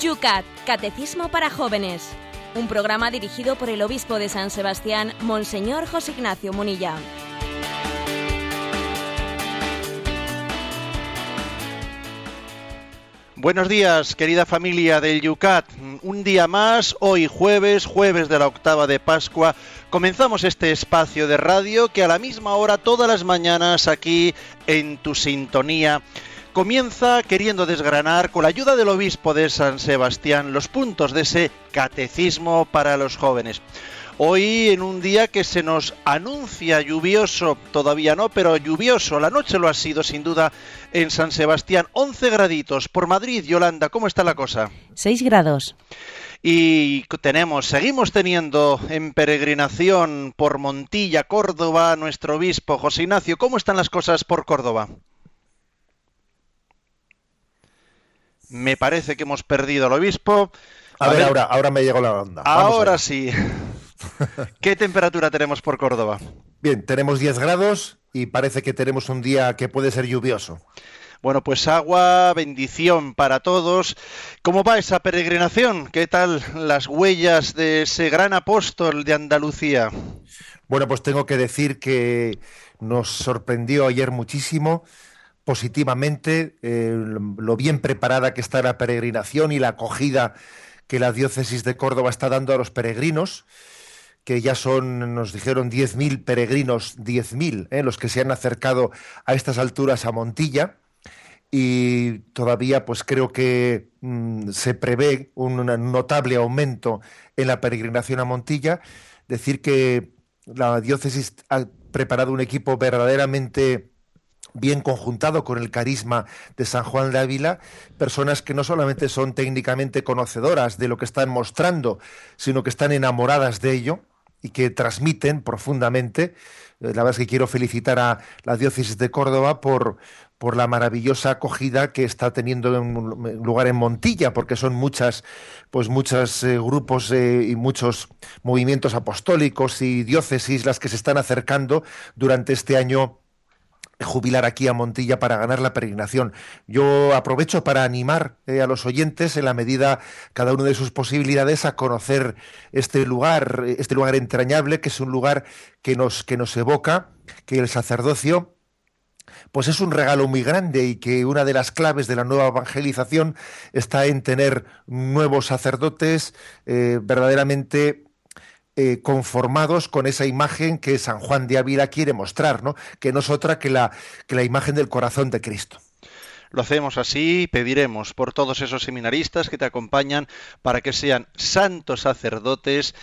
Yucat, Catecismo para Jóvenes. Un programa dirigido por el obispo de San Sebastián, Monseñor José Ignacio Munilla. Buenos días, querida familia del Yucat. Un día más, hoy jueves, jueves de la octava de Pascua, comenzamos este espacio de radio que a la misma hora, todas las mañanas, aquí en tu sintonía, comienza queriendo desgranar, con la ayuda del obispo de San Sebastián, los puntos de ese catecismo para los jóvenes. Hoy en un día que se nos anuncia lluvioso, todavía no, pero lluvioso, la noche lo ha sido sin duda en San Sebastián, 11 graditos. Por Madrid, Yolanda, ¿cómo está la cosa? 6 grados. Y tenemos, seguimos teniendo en peregrinación por Montilla, Córdoba, nuestro obispo José Ignacio. ¿Cómo están las cosas por Córdoba? Me parece que hemos perdido al obispo. A, ver, ahora, ahora me llegó la onda. ahora sí. ¿Qué temperatura tenemos por Córdoba? Bien, tenemos 10 grados y parece que tenemos un día que puede ser lluvioso. Bueno, pues agua, bendición para todos. ¿Cómo va esa peregrinación? ¿Qué tal las huellas de ese gran apóstol de Andalucía? Bueno, pues tengo que decir que nos sorprendió ayer muchísimo positivamente eh, lo bien preparada que está la peregrinación y la acogida que la diócesis de Córdoba está dando a los peregrinos que ya son, nos dijeron, 10.000 peregrinos, 10.000, ¿eh? los que se han acercado a estas alturas a Montilla. Y todavía, pues creo que mm, se prevé un notable aumento en la peregrinación a Montilla. Decir que la diócesis ha preparado un equipo verdaderamente bien conjuntado con el carisma de San Juan de Ávila, personas que no solamente son técnicamente conocedoras de lo que están mostrando, sino que están enamoradas de ello y que transmiten profundamente. Eh, la verdad es que quiero felicitar a la diócesis de Córdoba por, por la maravillosa acogida que está teniendo en lugar en Montilla, porque son muchas, pues muchos eh, grupos eh, y muchos movimientos apostólicos y diócesis las que se están acercando durante este año jubilar aquí a Montilla para ganar la peregrinación. Yo aprovecho para animar eh, a los oyentes en la medida cada uno de sus posibilidades a conocer este lugar, este lugar entrañable que es un lugar que nos que nos evoca que el sacerdocio pues es un regalo muy grande y que una de las claves de la nueva evangelización está en tener nuevos sacerdotes eh, verdaderamente eh, conformados con esa imagen que San Juan de Ávila quiere mostrar, ¿no? que no es otra que la, que la imagen del corazón de Cristo. Lo hacemos así y pediremos por todos esos seminaristas que te acompañan para que sean santos sacerdotes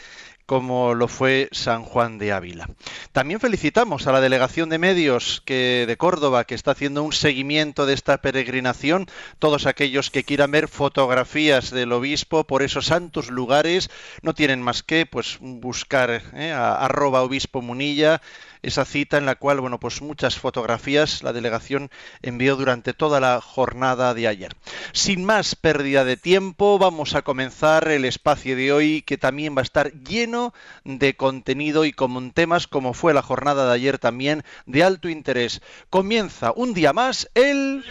como lo fue San Juan de Ávila. También felicitamos a la delegación de medios que de Córdoba que está haciendo un seguimiento de esta peregrinación, todos aquellos que quieran ver fotografías del obispo por esos santos lugares no tienen más que pues buscar eh, a arroba obispo munilla esa cita en la cual, bueno, pues muchas fotografías la delegación envió durante toda la jornada de ayer. Sin más pérdida de tiempo, vamos a comenzar el espacio de hoy que también va a estar lleno de contenido y con temas como fue la jornada de ayer también de alto interés. Comienza un día más el...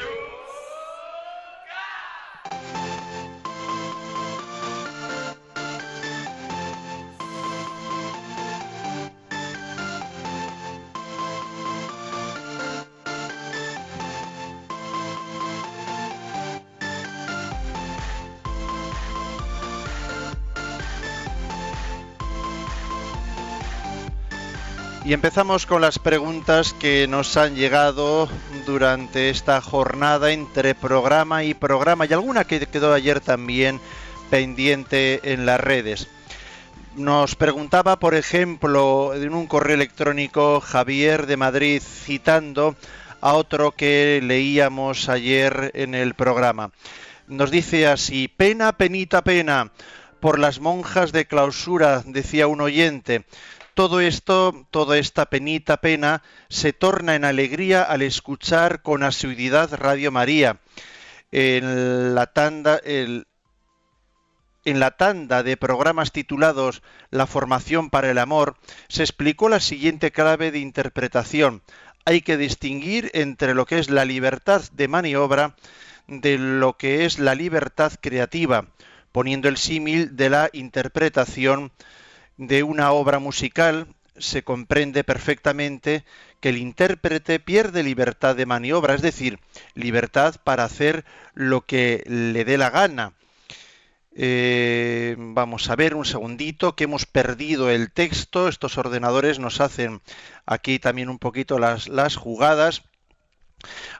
Y empezamos con las preguntas que nos han llegado durante esta jornada entre programa y programa y alguna que quedó ayer también pendiente en las redes. Nos preguntaba, por ejemplo, en un correo electrónico Javier de Madrid citando a otro que leíamos ayer en el programa. Nos dice así, pena, penita, pena, por las monjas de clausura, decía un oyente todo esto, toda esta penita pena, se torna en alegría al escuchar con asiduidad Radio María. En la tanda, de programas titulados La formación para el amor, se explicó la siguiente clave de interpretación. Hay que distinguir entre lo que es la libertad de maniobra de lo que es la libertad creativa poniendo el símil de la interpretación de una obra musical, se comprende perfectamente que el intérprete pierde libertad de maniobra, es decir, libertad para hacer lo que le dé la gana. Eh, vamos a ver un segundito que hemos perdido el texto. Estos ordenadores nos hacen aquí también un poquito las, las jugadas.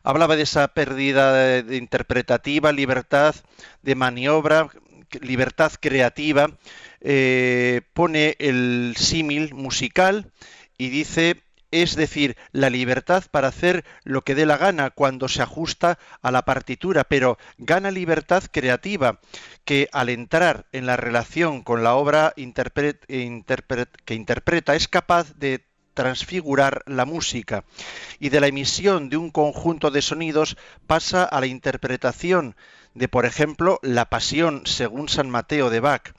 Hablaba de esa pérdida interpretativa, libertad de maniobra, libertad creativa. Eh, pone el símil musical y dice es decir, la libertad para hacer lo que dé la gana cuando se ajusta a la partitura, pero gana libertad creativa, que al entrar en la relación con la obra que interpreta es capaz de transfigurar la música y de la emisión de un conjunto de sonidos pasa a la interpretación de, por ejemplo, la Pasión según San Mateo de Bach.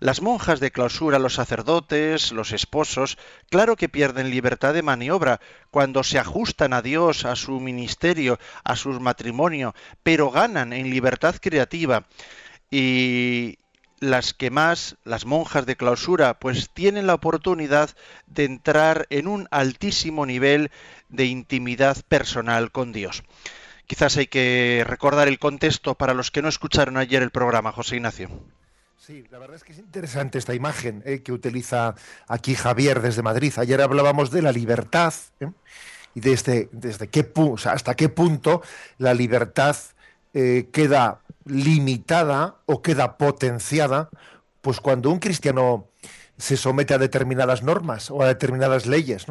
Las monjas de clausura, los sacerdotes, los esposos, claro que pierden libertad de maniobra cuando se ajustan a Dios, a su ministerio, a su matrimonio, pero ganan en libertad creativa. Y las que más, las monjas de clausura, pues tienen la oportunidad de entrar en un altísimo nivel de intimidad personal con Dios. Quizás hay que recordar el contexto para los que no escucharon ayer el programa, José Ignacio. Sí, la verdad es que es interesante esta imagen eh, que utiliza aquí Javier desde Madrid. Ayer hablábamos de la libertad ¿eh? y desde, desde qué hasta qué punto la libertad eh, queda limitada o queda potenciada, pues cuando un cristiano se somete a determinadas normas o a determinadas leyes,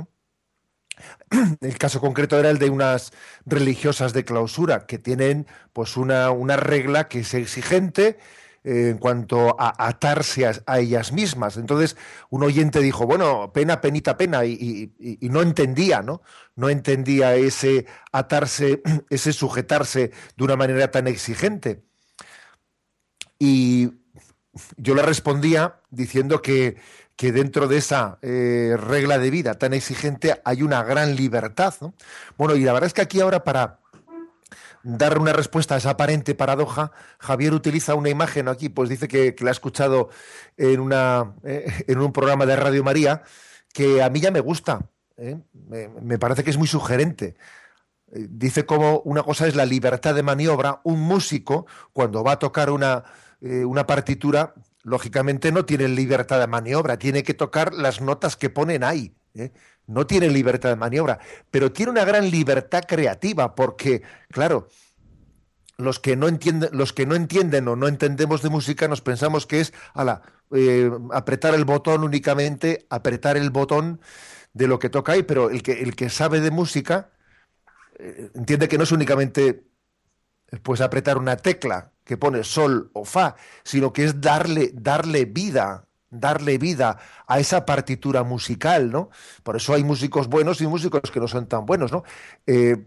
El caso concreto era el de unas religiosas de clausura que tienen pues una, una regla que es exigente, en cuanto a atarse a, ellas mismas. Entonces, un oyente dijo, bueno, pena, penita, pena, y, no entendía, ¿no? No entendía ese atarse, ese sujetarse de una manera tan exigente. Yo le respondía diciendo que, que dentro de esa eh, regla de vida tan exigente hay una gran libertad. Bueno, y la verdad es que aquí ahora para dar una respuesta a esa aparente paradoja, Javier utiliza una imagen aquí, pues dice que, la ha escuchado en, una, eh, en un programa de Radio María, que a mí ya me gusta, ¿eh? me, parece que es muy sugerente. Dice como una cosa es la libertad de maniobra, un músico cuando va a tocar una, una partitura, lógicamente no tiene libertad de maniobra, tiene que tocar las notas que ponen ahí no tiene libertad de maniobra, pero tiene una gran libertad creativa, porque, claro, los que no entienden, los que no entienden o no entendemos de música nos pensamos que es eh, apretar el botón únicamente, apretar el botón de lo que toca ahí, pero el que, el que sabe de música eh, entiende que no es únicamente pues apretar una tecla que pone sol o fa, sino que es darle, darle vida darle vida a esa partitura musical, ¿no? Por eso hay músicos buenos y músicos que no son tan buenos, ¿no? Eh,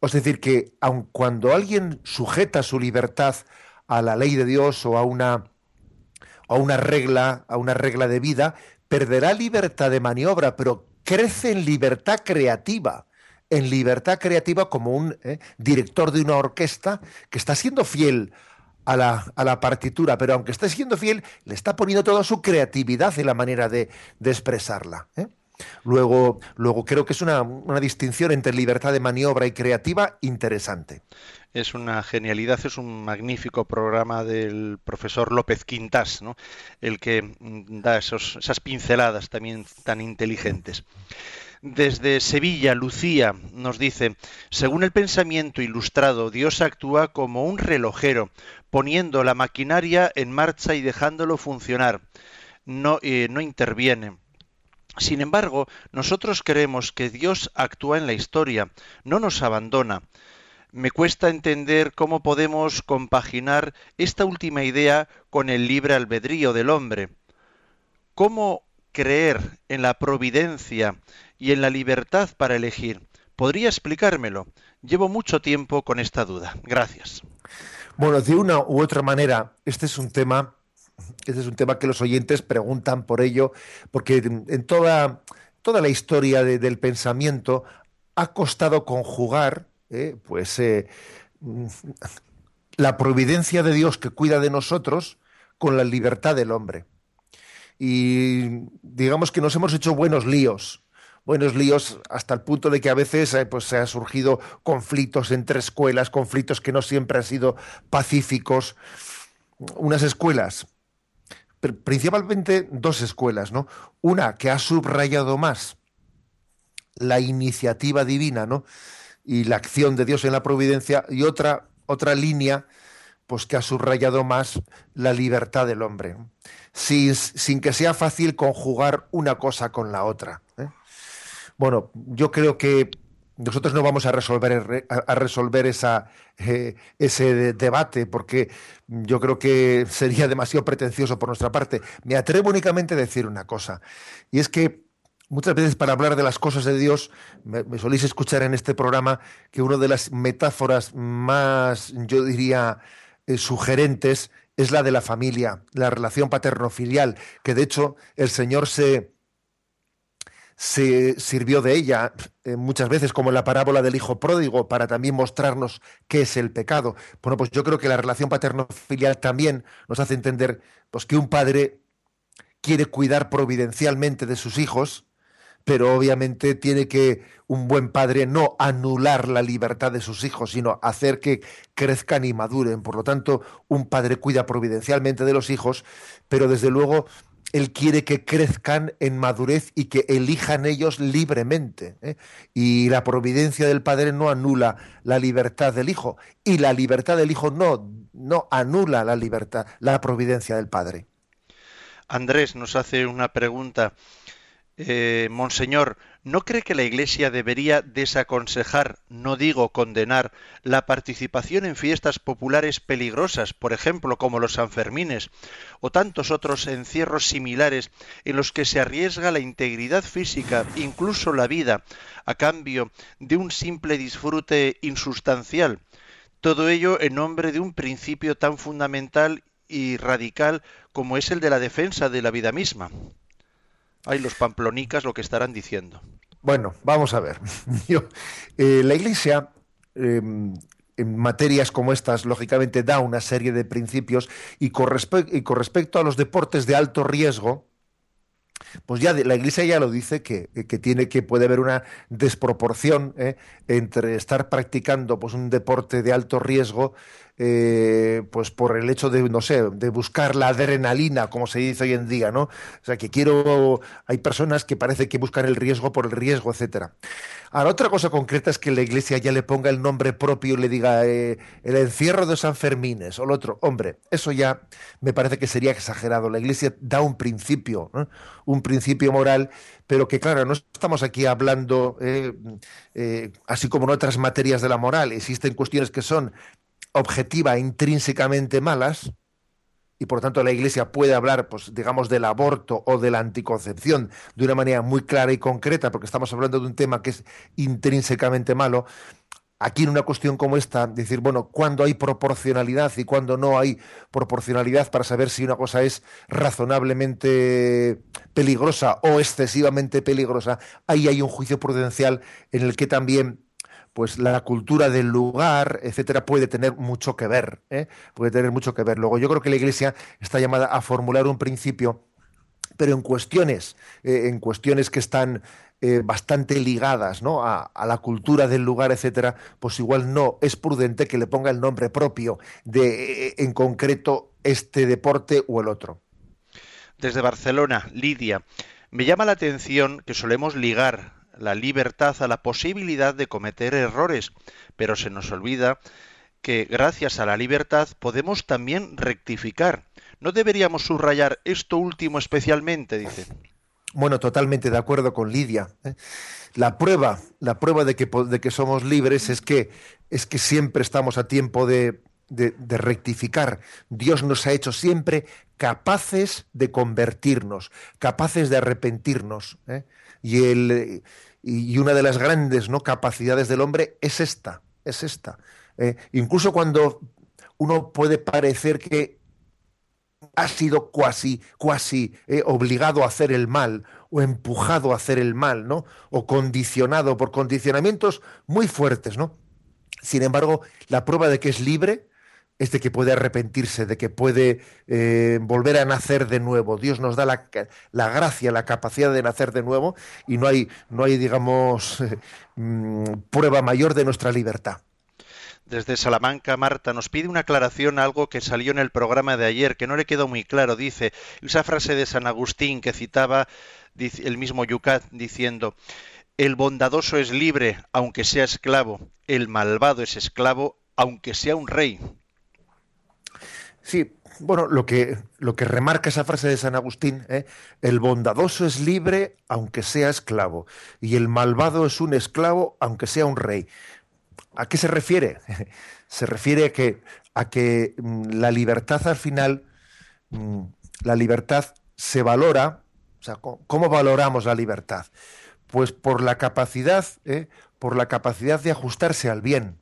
es decir, que aun cuando alguien sujeta su libertad a la ley de Dios o a una, a una regla, a una regla de vida, perderá libertad de maniobra, pero crece en libertad creativa en libertad creativa como un eh, director de una orquesta que está siendo fiel a la, partitura, pero aunque esté siendo fiel, le está poniendo toda su creatividad en la manera de, expresarla. ¿eh? Luego, luego creo que es una, distinción entre libertad de maniobra y creativa interesante. Es una genialidad, es un magnífico programa del profesor López Quintas, ¿no? el que mm, da esas pinceladas también tan inteligentes. Desde Sevilla, Lucía nos dice, según el pensamiento ilustrado, Dios actúa como un relojero, poniendo la maquinaria en marcha y dejándolo funcionar. No, eh, no interviene. Sin embargo, nosotros creemos que Dios actúa en la historia, no nos abandona. Me cuesta entender cómo podemos compaginar esta última idea con el libre albedrío del hombre. ¿Cómo creer en la providencia y en la libertad para elegir. ¿Podría explicármelo? Llevo mucho tiempo con esta duda. Gracias. Bueno, de una u otra manera, este es un tema, este es un tema que los oyentes preguntan por ello, porque en toda, toda la historia del pensamiento ha costado conjugar, eh, pues, eh, la providencia de Dios que cuida de nosotros con la libertad del hombre. Y digamos que nos hemos hecho buenos líos, buenos líos hasta el punto de que a veces eh, pues, se han surgido conflictos entre escuelas, conflictos que no siempre han sido pacíficos. Unas escuelas, principalmente dos escuelas, ¿no? Una que ha subrayado más la iniciativa divina, ¿no? Y la acción de Dios en la providencia, y otra, otra línea, pues que ha subrayado más la libertad del hombre, sin, sin que sea fácil conjugar una cosa con la otra. ¿eh? Bueno, yo creo que nosotros no vamos a resolver, a resolver esa, eh, ese debate, porque yo creo que sería demasiado pretencioso por nuestra parte. Me atrevo únicamente a decir una cosa, y es que muchas veces para hablar de las cosas de Dios, me, soléis escuchar en este programa que una de las metáforas más, yo diría, eh, sugerentes es la de la familia, la relación paterno-filial, que de hecho el Señor se se sirvió de ella eh, muchas veces como en la parábola del hijo pródigo para también mostrarnos qué es el pecado. Bueno, pues yo creo que la relación paterno-filial también nos hace entender pues, que un padre quiere cuidar providencialmente de sus hijos, pero obviamente tiene que un buen padre no anular la libertad de sus hijos, sino hacer que crezcan y maduren. Por lo tanto, un padre cuida providencialmente de los hijos, pero desde luego él quiere que crezcan en madurez y que elijan ellos libremente. ¿eh? Y la providencia del Padre no anula la libertad del Hijo. Y la libertad del Hijo no, no anula la libertad, la providencia del Padre. Andrés nos hace una pregunta. Eh, Monseñor, ¿no cree que la Iglesia debería desaconsejar, no digo condenar, la participación en fiestas populares peligrosas, por ejemplo, como los Sanfermines, o tantos otros encierros similares en los que se arriesga la integridad física, incluso la vida, a cambio de un simple disfrute insustancial? Todo ello en nombre de un principio tan fundamental y radical como es el de la defensa de la vida misma. Hay los pamplonicas lo que estarán diciendo. Bueno, vamos a ver. Eh, la Iglesia, em, en materias como estas, lógicamente da una serie de principios y con, respecto a los deportes de alto riesgo, pues ya la Iglesia ya lo dice que, tiene que puede haber una desproporción ¿eh? entre estar practicando pues un deporte de alto riesgo eh, pues por el hecho de, no sé, de buscar la adrenalina, como se dice hoy en día, ¿no? O sea, que quiero, hay personas que parece que buscan el riesgo por el riesgo, etcétera. Ahora, otra cosa concreta es que la iglesia ya le ponga el nombre propio y le diga eh, el encierro de San Fermines o el otro. Hombre, eso ya me parece que sería exagerado. La iglesia da un principio, un principio moral, pero que claro, no estamos aquí hablando, eh, así como en otras materias de la moral, existen cuestiones que son objetiva intrínsecamente malas, y por tanto la Iglesia puede hablar, pues, digamos, del aborto o de la anticoncepción de una manera muy clara y concreta, porque estamos hablando de un tema que es intrínsecamente malo. Aquí en una cuestión como esta, decir, bueno, cuándo hay proporcionalidad y cuándo no hay proporcionalidad para saber si una cosa es razonablemente peligrosa o excesivamente peligrosa, ahí hay un juicio prudencial en el que también pues la cultura del lugar, etcétera, puede tener mucho que ver, ¿eh? puede tener mucho que ver. Luego, yo creo que la Iglesia está llamada a formular un principio, pero en cuestiones, eh, en cuestiones que están eh, bastante ligadas ¿no? a, la cultura del lugar, etcétera, pues igual no es prudente que le ponga el nombre propio de, en concreto, este deporte o el otro. Desde Barcelona, Lidia, me llama la atención que solemos ligar la libertad a la posibilidad de cometer errores, pero se nos olvida que gracias a la libertad podemos también rectificar. ¿No deberíamos subrayar esto último especialmente? Dice. Bueno, totalmente de acuerdo con Lidia. ¿eh? La prueba, la prueba de que, de que somos libres es que, es que siempre estamos a tiempo de, de, rectificar. Dios nos ha hecho siempre capaces de convertirnos, capaces de arrepentirnos. ¿eh? Y el, y, una de las grandes ¿no? capacidades del hombre es esta, es esta. Eh, incluso cuando uno puede parecer que ha sido cuasi, cuasi eh, obligado a hacer el mal o empujado a hacer el mal, ¿no? O condicionado por condicionamientos muy fuertes, ¿no? Sin embargo, la prueba de que es libre es de que puede arrepentirse, de que puede eh, volver a nacer de nuevo. Dios nos da la, la, gracia, la capacidad de nacer de nuevo y no hay, no hay digamos, mm, prueba mayor de nuestra libertad. Desde Salamanca, Marta nos pide una aclaración a algo que salió en el programa de ayer, que no le quedó muy claro. Dice, esa frase de San Agustín que citaba el mismo Yucat diciendo, el bondadoso es libre, aunque sea esclavo, el malvado es esclavo, aunque sea un rey. Sí, bueno, lo que, lo que remarca esa frase de San Agustín, ¿eh? el bondadoso es libre aunque sea esclavo, y el malvado es un esclavo aunque sea un rey. ¿A qué se refiere? se refiere a que, a que mm, la libertad al final, mm, la libertad se valora, o sea, ¿cómo valoramos la libertad? Pues por la capacidad, ¿eh? por la capacidad de ajustarse al bien.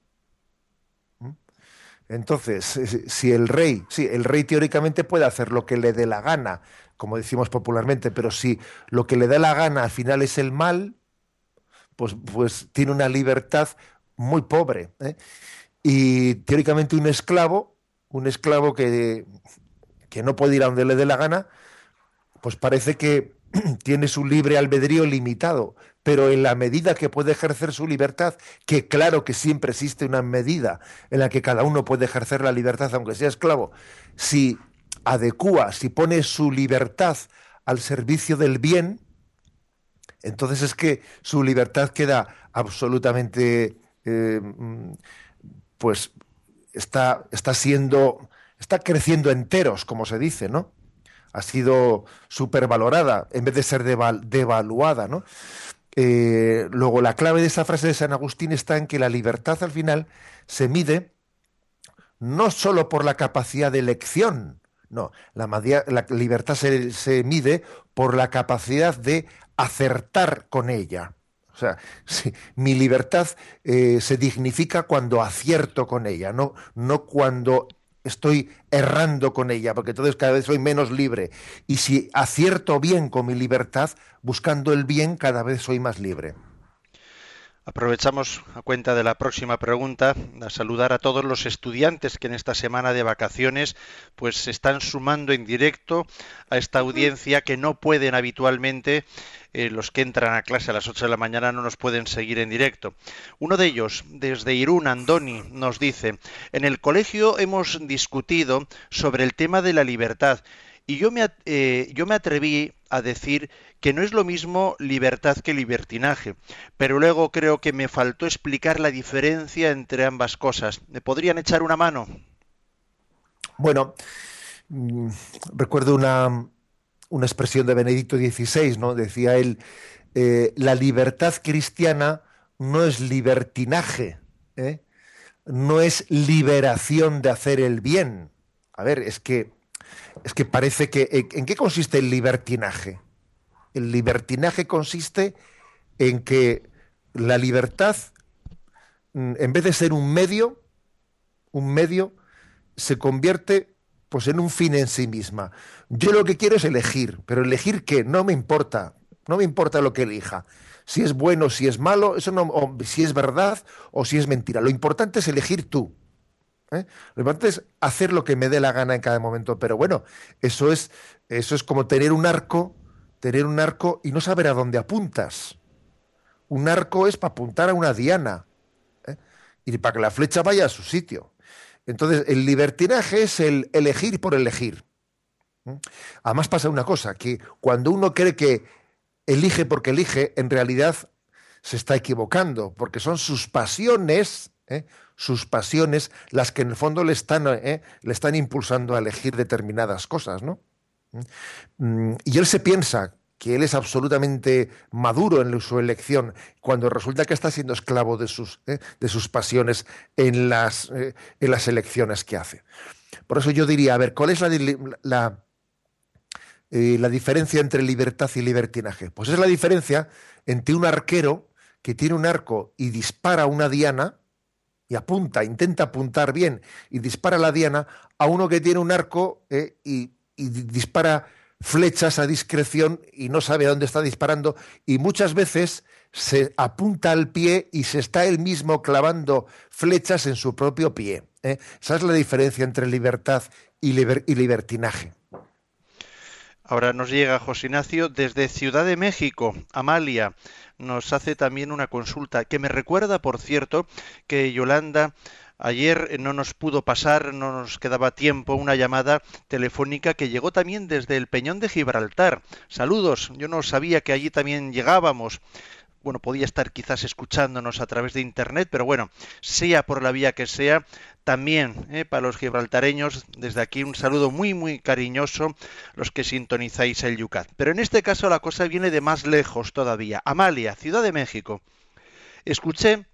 Entonces, si el rey, sí, el rey teóricamente puede hacer lo que le dé la gana, como decimos popularmente, pero si lo que le da la gana al final es el mal, pues, pues tiene una libertad muy pobre. ¿eh? Y teóricamente un esclavo, un esclavo que, que no puede ir a donde le dé la gana, pues parece que tiene su libre albedrío limitado, pero en la medida que puede ejercer su libertad, que claro que siempre existe una medida en la que cada uno puede ejercer la libertad aunque sea esclavo, si adecua, si pone su libertad al servicio del bien, entonces es que su libertad queda absolutamente, eh, pues está, está siendo, está creciendo enteros, como se dice, ¿no? Ha sido supervalorada en vez de ser devaluada, ¿no? Eh, luego, la clave de esa frase de San Agustín está en que la libertad al final se mide no solo por la capacidad de elección, no, la, libertad se, mide por la capacidad de acertar con ella. O sea, mi libertad eh, se dignifica cuando acierto con ella, no, no cuando estoy errando con ella, porque entonces cada vez soy menos libre. Y si acierto bien con mi libertad, buscando el bien, cada vez soy más libre. Aprovechamos a cuenta de la próxima pregunta a saludar a todos los estudiantes que en esta semana de vacaciones pues se están sumando en directo a esta audiencia que no pueden habitualmente eh, los que entran a clase a las 8 de la mañana no nos pueden seguir en directo. Uno de ellos, desde Irún, Andoni, nos dice, en el colegio hemos discutido sobre el tema de la libertad y yo me, eh, yo me atreví a decir que no es lo mismo libertad que libertinaje, pero luego creo que me faltó explicar la diferencia entre ambas cosas. ¿Me podrían echar una mano? Bueno, mm, recuerdo una, una expresión de Benedicto XVI, ¿no? Decía él, eh, la libertad cristiana no es libertinaje, ¿eh? no es liberación de hacer el bien. A ver, es que es que parece que... ¿En qué consiste el libertinaje? El libertinaje consiste en que la libertad, mm, en vez de ser un medio, un medio, se convierte pues en un fin en sí misma. Yo lo que quiero es elegir, pero elegir qué, no me importa, no me importa lo que elija. Si es bueno, si es malo, eso no, si es verdad o si es mentira. Lo importante es elegir tú. ¿Eh? Lo importante es hacer lo que me dé la gana en cada momento. Pero bueno, eso es, eso es como tener un arco, tener un arco y no saber a dónde apuntas. Un arco es para apuntar a una diana ¿eh? y para que la flecha vaya a su sitio. Entonces, el libertinaje es el elegir por elegir. ¿eh? Además pasa una cosa, que cuando uno cree que elige porque elige, en realidad se está equivocando, porque son sus pasiones, sus pasiones las que en el fondo le están, eh, le están impulsando a elegir determinadas cosas, ¿no? Mm, y él se piensa que él es absolutamente maduro en su elección, cuando resulta que está siendo esclavo de sus, eh, de sus pasiones en las, eh, en las elecciones que hace. Por eso yo diría, a ver, ¿cuál es la, la, la diferencia entre libertad y libertinaje? Pues es la diferencia entre un arquero que tiene un arco y dispara una diana, y apunta, intenta apuntar bien y dispara la diana a uno que tiene un arco eh, y, dispara flechas a discreción y no sabe a dónde está disparando y muchas veces se apunta al pie y se está él mismo clavando flechas en su propio pie. ¿eh? Esa es la diferencia entre libertad y, y libertinaje. Ahora nos llega José Ignacio desde Ciudad de México. Amalia nos hace también una consulta que me recuerda, por cierto, que Yolanda Ayer no nos pudo pasar, no nos quedaba tiempo, una llamada telefónica que llegó también desde el Peñón de Gibraltar. Saludos, yo no sabía que allí también llegábamos bueno, podía estar quizás escuchándonos a través de Internet, pero bueno, sea por la vía que sea, también eh, para los gibraltareños, desde aquí un saludo muy, muy cariñoso, los que sintonizáis el Yucat. Pero en este caso la cosa viene de más lejos todavía. Amalia, Ciudad de México. Escuché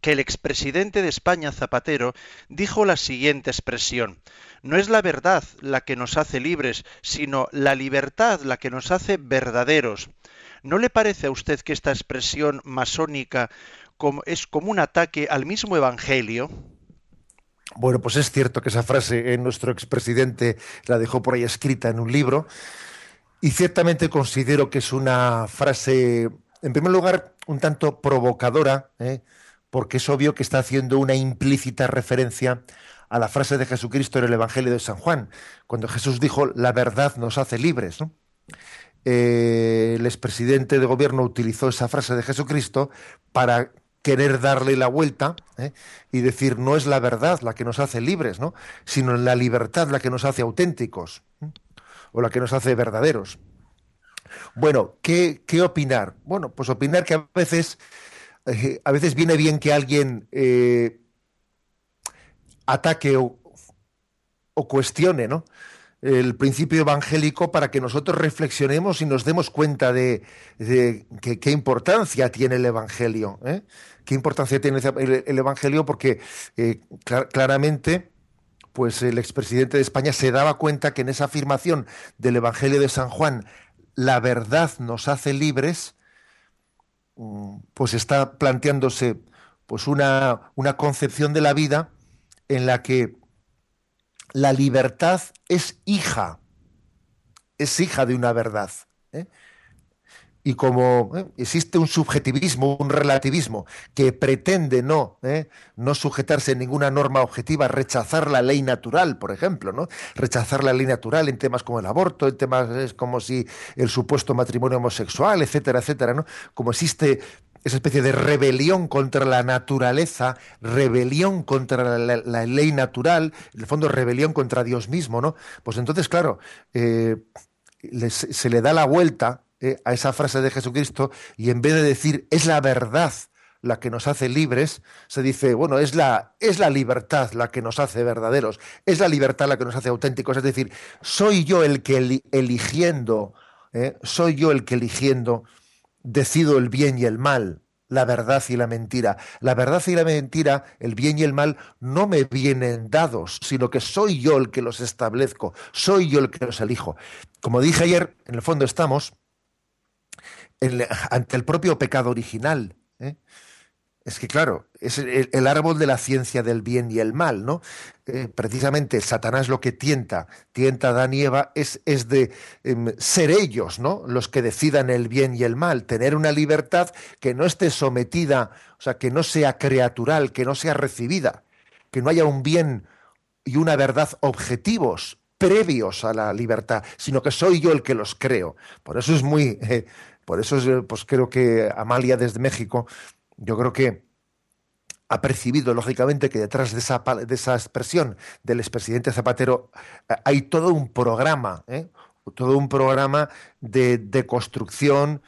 que el expresidente de España, Zapatero, dijo la siguiente expresión. No es la verdad la que nos hace libres, sino la libertad la que nos hace verdaderos. ¿No le parece a usted que esta expresión masónica es como un ataque al mismo Evangelio? Bueno, pues es cierto que esa frase en nuestro expresidente la dejó por ahí escrita en un libro y ciertamente considero que es una frase, en primer lugar, un tanto provocadora, ¿eh? porque es obvio que está haciendo una implícita referencia a la frase de Jesucristo en el Evangelio de San Juan, cuando Jesús dijo, la verdad nos hace libres. ¿no? Eh, el expresidente de gobierno utilizó esa frase de Jesucristo para querer darle la vuelta ¿eh? y decir no es la verdad la que nos hace libres, ¿no? sino la libertad la que nos hace auténticos ¿eh? o la que nos hace verdaderos. Bueno, ¿qué, ¿qué, opinar? Bueno, pues opinar que a veces, a veces viene bien que alguien ataque o, o cuestione, ¿no? El principio evangélico para que nosotros reflexionemos y nos demos cuenta de, qué importancia tiene el Evangelio. ¿eh? ¿Qué importancia tiene el, Evangelio? Porque eh, claramente pues el expresidente de España se daba cuenta que en esa afirmación del Evangelio de San Juan, la verdad nos hace libres, pues está planteándose pues una, una concepción de la vida en la que la libertad es hija, es hija de una verdad. ¿eh? Y como ¿eh? existe un subjetivismo, un relativismo que pretende no, ¿eh? no sujetarse a ninguna norma objetiva, rechazar la ley natural, por ejemplo, ¿no? rechazar la ley natural en temas como el aborto, en temas como si el supuesto matrimonio homosexual, etcétera, etcétera, ¿no? Como existe esa especie de rebelión contra la naturaleza, rebelión contra la, ley natural, en el fondo rebelión contra Dios mismo, ¿no? Pues entonces, claro, eh, se le da la vuelta eh, a esa frase de Jesucristo y en vez de decir es la verdad la que nos hace libres, se dice, bueno, es la, es la libertad la que nos hace verdaderos, es la libertad la que nos hace auténticos, es decir, soy yo el que eligiendo, eh, soy yo el que eligiendo decido el bien y el mal, la verdad y la mentira. La verdad y la mentira, el bien y el mal, no me vienen dados, sino que soy yo el que los establezco, soy yo el que los elijo. Como dije ayer, en el fondo estamos ante el propio pecado original. ¿eh? Es que, claro, es el, árbol de la ciencia del bien y el mal, ¿no? Eh, precisamente Satanás lo que tienta, tienta a Adán y Eva, es, es de em, ser ellos, ¿no? Los que decidan el bien y el mal, tener una libertad que no esté sometida, o sea, que no sea creatural, que no sea recibida, que no haya un bien y una verdad objetivos, previos a la libertad, sino que soy yo el que los creo. Por eso es muy, eh, por eso es, pues creo que Amalia desde México yo creo que ha percibido, lógicamente, que detrás de esa, de esa expresión del expresidente Zapatero eh, hay todo un programa, ¿eh? todo un programa de, construcción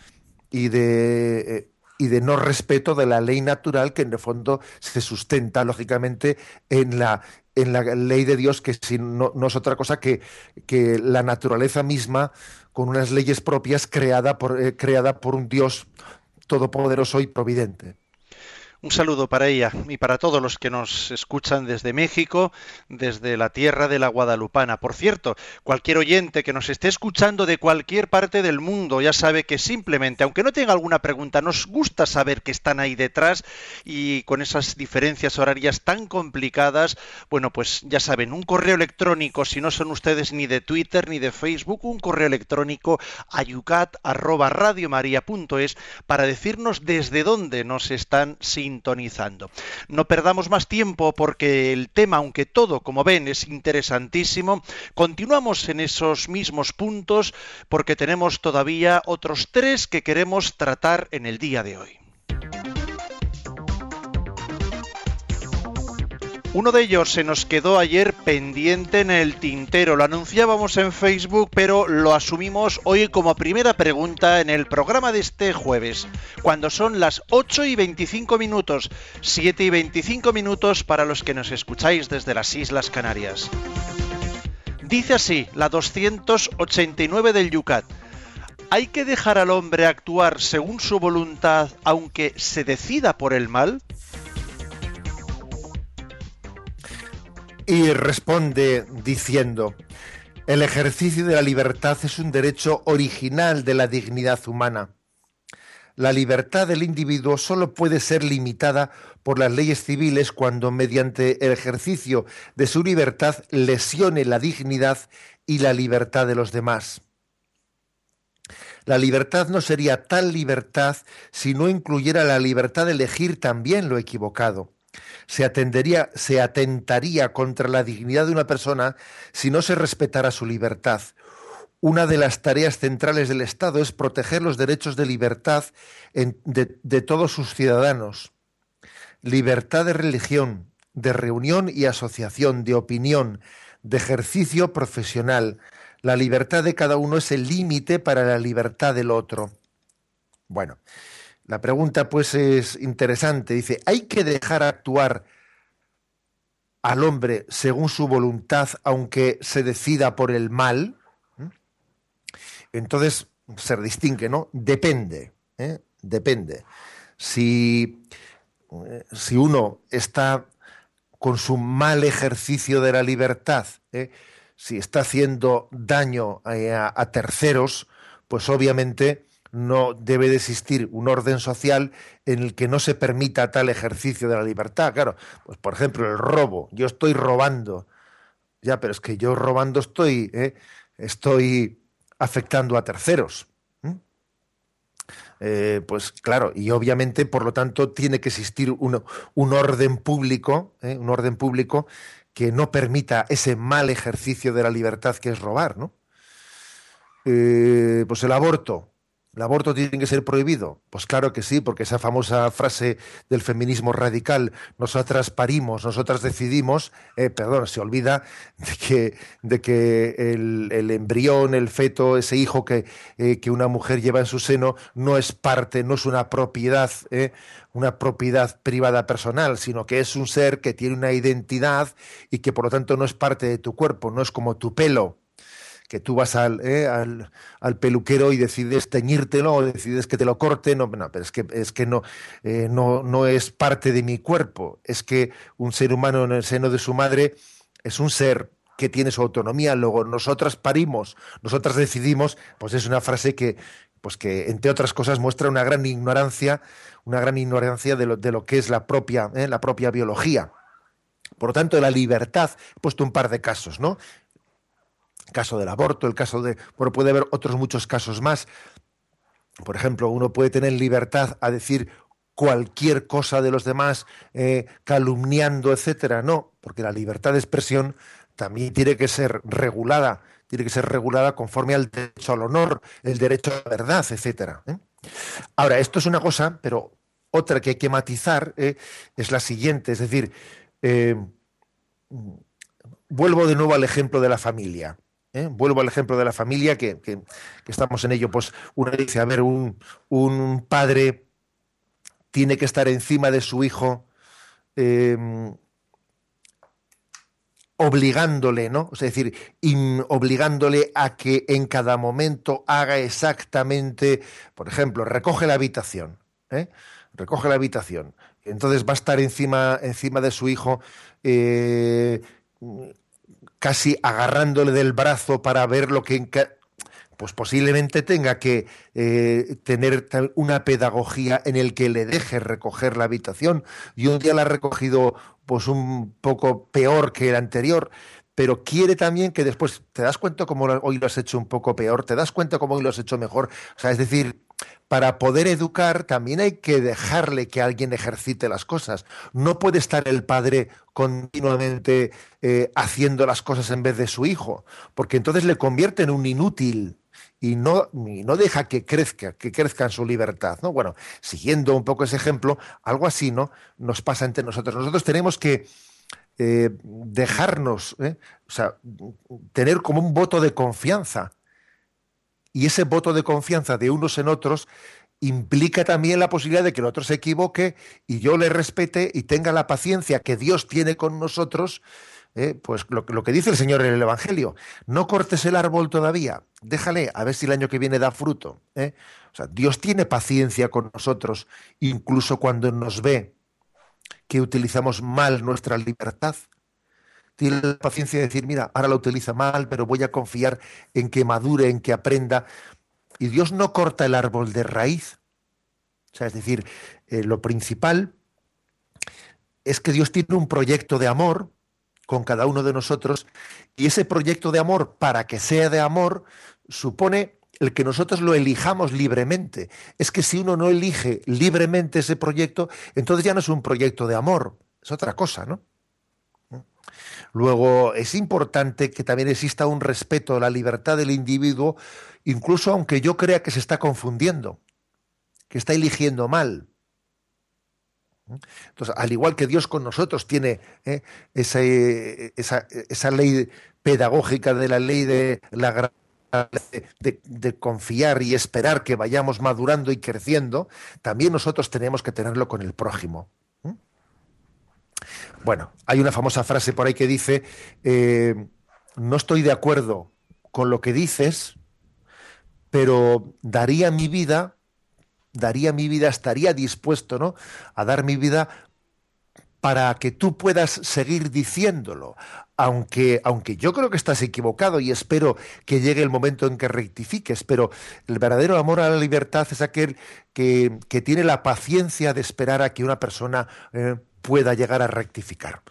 y de, eh, y de no respeto de la ley natural que en el fondo se sustenta, lógicamente, en la, en la ley de Dios, que no, no, es otra cosa que, que la naturaleza misma, con unas leyes propias creada por, creada por un Dios todopoderoso y providente. Un saludo para ella y para todos los que nos escuchan desde México, desde la tierra de la Guadalupana. Por cierto, cualquier oyente que nos esté escuchando de cualquier parte del mundo ya sabe que simplemente, aunque no tenga alguna pregunta, nos gusta saber que están ahí detrás y con esas diferencias horarias tan complicadas, bueno, pues ya saben, un correo electrónico, si no son ustedes ni de Twitter ni de Facebook, un correo electrónico a yucat@radiomaria.es para decirnos desde dónde nos están sintiendo no perdamos más tiempo porque el tema, aunque todo, como ven, es interesantísimo, continuamos en esos mismos puntos porque tenemos todavía otros tres que queremos tratar en el día de hoy. Uno de ellos se nos quedó ayer pendiente en el tintero. Lo anunciábamos en Facebook, pero lo asumimos hoy como primera pregunta en el programa de este jueves, cuando son las 8 y 25 minutos, 7 y 25 minutos para los que nos escucháis desde las Islas Canarias. Dice así, la 289 del Yucat. ¿Hay que dejar al hombre actuar según su voluntad aunque se decida por el mal? Y responde diciendo, el ejercicio de la libertad es un derecho original de la dignidad humana. La libertad del individuo solo puede ser limitada por las leyes civiles cuando mediante el ejercicio de su libertad lesione la dignidad y la libertad de los demás. La libertad no sería tal libertad si no incluyera la libertad de elegir también lo equivocado se, atendería, se atentaría contra la dignidad de una persona si no se respetara su libertad. Una de las tareas centrales del Estado es proteger los derechos de libertad de, de todos sus ciudadanos. Libertad de religión, de reunión y asociación, de opinión, de ejercicio profesional. La libertad de cada uno es el límite para la libertad del otro. Bueno, la pregunta pues es interesante. Dice, ¿hay que dejar actuar al hombre según su voluntad aunque se decida por el mal? ¿Mm? Entonces se distingue, ¿no? Depende, ¿eh? depende. Si, eh, si, uno está con su mal ejercicio de la libertad, ¿eh? si está haciendo daño a, a terceros, pues obviamente no debe de existir un orden social en el que no se permita tal ejercicio de la libertad. Claro, pues por ejemplo, el robo. Yo estoy robando. Ya, pero es que yo robando estoy, ¿eh? estoy afectando a terceros. Eh, pues claro, y obviamente, por lo tanto, tiene que existir un, un orden público, ¿eh? un orden público que no permita ese mal ejercicio de la libertad que es robar, ¿no? pues el aborto, ¿El aborto tiene que ser prohibido? Pues claro que sí, porque esa famosa frase del feminismo radical, nosotras parimos, nosotras decidimos, eh, perdón, se olvida de que, el, embrión, el feto, ese hijo que, eh, que, una mujer lleva en su seno, no es parte, no es una propiedad, eh, una propiedad privada personal, sino que es un ser que tiene una identidad y que por lo tanto no es parte de tu cuerpo, no es como tu pelo que tú vas eh, al, al, peluquero y decides teñírtelo o decides que te lo corte, no, no pero es que, es que no, eh, no, no es parte de mi cuerpo, es que un ser humano en el seno de su madre es un ser que tiene su autonomía, luego nosotras parimos, nosotras decidimos, pues es una frase que, pues que entre otras cosas muestra una gran ignorancia, una gran ignorancia de lo, de lo que es la propia, eh, la propia biología. Por lo tanto, la libertad, he puesto un par de casos, ¿no? El caso del aborto, el caso de, bueno, puede haber otros muchos casos más. Por ejemplo, uno puede tener libertad a decir cualquier cosa de los demás, eh, calumniando, etcétera. No, porque la libertad de expresión también tiene que ser regulada, tiene que ser regulada conforme al derecho al honor, el derecho a la verdad, etcétera. ¿eh? Ahora, esto es una cosa, pero otra que hay que matizar eh, es la siguiente, es decir, vuelvo de nuevo al ejemplo de la familia. ¿Eh? Vuelvo al ejemplo de la familia, que, estamos en ello. Pues uno dice, a ver, un, padre tiene que estar encima de su hijo em, obligándole, ¿no? Es decir, obligándole a que en cada momento haga exactamente, por ejemplo, recoge la habitación, ¿eh? recoge la habitación. entonces va a estar encima, encima de su hijo, eh, casi agarrándole del brazo para ver lo que pues posiblemente tenga que eh, tener una pedagogía en el que le deje recoger la habitación y un día la ha recogido pues un poco peor que el anterior pero quiere también que después te das cuenta cómo hoy lo has hecho un poco peor, te das cuenta cómo hoy lo has hecho mejor. O sea, es decir, para poder educar también hay que dejarle que alguien ejercite las cosas. No puede estar el padre continuamente eh, haciendo las cosas en vez de su hijo, porque entonces le convierte en un inútil y no, no deja que crezca, que crezca en su libertad. ¿no? Bueno, siguiendo un poco ese ejemplo, algo así ¿no? nos pasa entre nosotros. Nosotros tenemos que eh, dejarnos, ¿eh? o sea, tener como un voto de confianza. Y ese voto de confianza de unos en otros implica también la posibilidad de que el otro se equivoque y yo le respete y tenga la paciencia que Dios tiene con nosotros, ¿eh? pues lo, que dice el Señor en el Evangelio, no cortes el árbol todavía, déjale a ver si el año que viene da fruto. O sea, Dios tiene paciencia con nosotros, incluso cuando nos ve que utilizamos mal nuestra libertad. Tiene la paciencia de decir, mira, ahora la utiliza mal, pero voy a confiar en que madure, en que aprenda. Y Dios no corta el árbol de raíz. O sea, es decir, eh, lo principal es que Dios tiene un proyecto de amor con cada uno de nosotros y ese proyecto de amor, para que sea de amor, supone el que nosotros lo elijamos libremente. Es que si uno no elige libremente ese proyecto, entonces ya no es un proyecto de amor, es otra cosa, ¿no? Luego, es importante que también exista un respeto a la libertad del individuo, incluso aunque yo crea que se está confundiendo, que está eligiendo mal. Entonces, al igual que Dios con nosotros tiene ¿eh? esa, esa, ley pedagógica de la ley de la de, confiar y esperar que vayamos madurando y creciendo, también nosotros tenemos que tenerlo con el prójimo. Bueno, hay una famosa frase por ahí que dice, eh, no estoy de acuerdo con lo que dices, pero daría mi vida, daría mi vida, estaría dispuesto ¿no? a dar mi vida para que tú puedas seguir diciéndolo, aunque, aunque yo creo que estás equivocado y espero que llegue el momento en que rectifiques, pero el verdadero amor a la libertad es aquel que, tiene la paciencia de esperar a que una persona eh, pueda llegar a rectificar.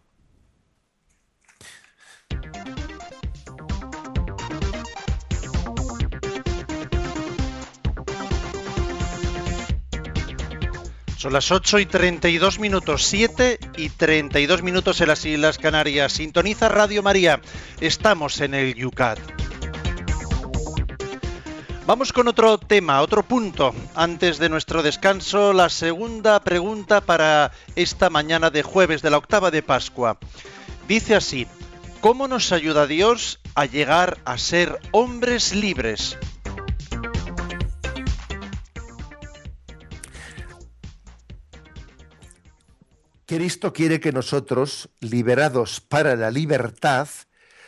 Son las 8 y 32 minutos, 7 y 32 minutos en las Islas Canarias. Sintoniza Radio María. Estamos en el Yucat. Vamos con otro tema, otro punto. Antes de nuestro descanso, la segunda pregunta para esta mañana de jueves de la octava de Pascua. Dice así, ¿cómo nos ayuda Dios a llegar a ser hombres libres? Cristo quiere que nosotros, liberados para la libertad,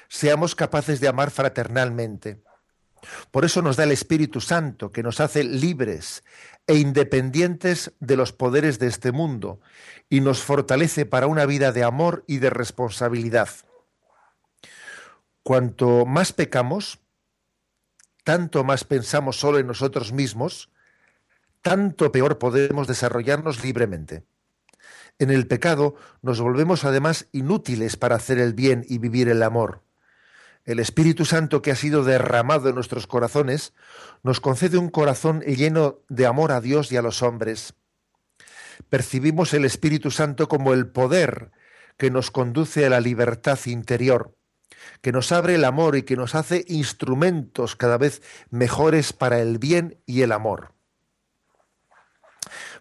seamos capaces de amar fraternalmente. Por eso nos da el Espíritu Santo, que nos hace libres e independientes de los poderes de este mundo y nos fortalece para una vida de amor y de responsabilidad. Cuanto más pecamos, tanto más pensamos solo en nosotros mismos, tanto peor podemos desarrollarnos libremente. En el pecado nos volvemos además inútiles para hacer el bien y vivir el amor. El Espíritu Santo que ha sido derramado en nuestros corazones nos concede un corazón lleno de amor a Dios y a los hombres. Percibimos el Espíritu Santo como el poder que nos conduce a la libertad interior, que nos abre el amor y que nos hace instrumentos cada vez mejores para el bien y el amor.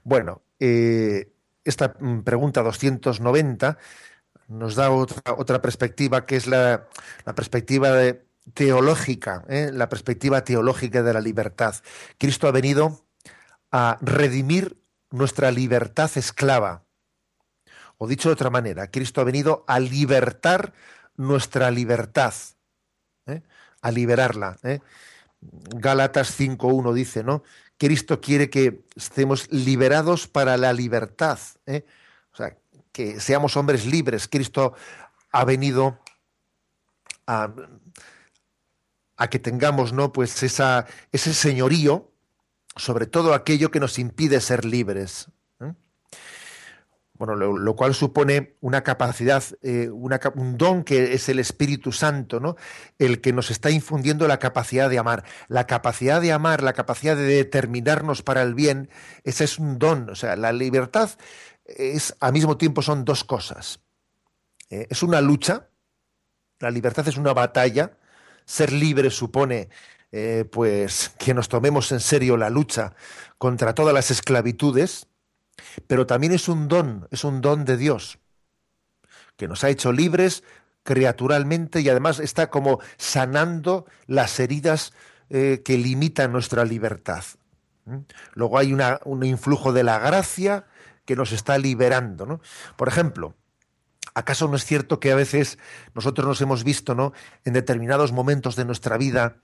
Bueno, eh, esta mm, pregunta 290 nos da otra, otra perspectiva que es la, perspectiva teológica, ¿eh? la perspectiva teológica de la libertad. Cristo ha venido a redimir nuestra libertad esclava. O dicho de otra manera, Cristo ha venido a libertar nuestra libertad, ¿eh? a liberarla. ¿eh? Gálatas 5.1 dice, ¿no? Cristo quiere que estemos liberados para la libertad, ¿eh? O sea, que seamos hombres libres. Cristo ha venido a, a que tengamos, ¿no? Pues esa, ese señorío sobre todo aquello que nos impide ser libres. ¿eh? Bueno, lo, cual supone una capacidad, eh, un don que es el Espíritu Santo, ¿no? El que nos está infundiendo la capacidad de amar. La capacidad de amar, la capacidad de determinarnos para el bien, ese es un don. O sea, la libertad es, al mismo tiempo, son dos cosas. ¿eh? es una lucha, la libertad es una batalla. Ser libre supone eh, pues que nos tomemos en serio la lucha contra todas las esclavitudes, pero también es un don, es un don de Dios, que nos ha hecho libres criaturalmente y además está como sanando las heridas eh, que limitan nuestra libertad. ¿Mm? Luego hay un influjo de la gracia que nos está liberando. Por ejemplo, ¿acaso no es cierto que a veces nosotros nos hemos visto ¿no? en determinados momentos de nuestra vida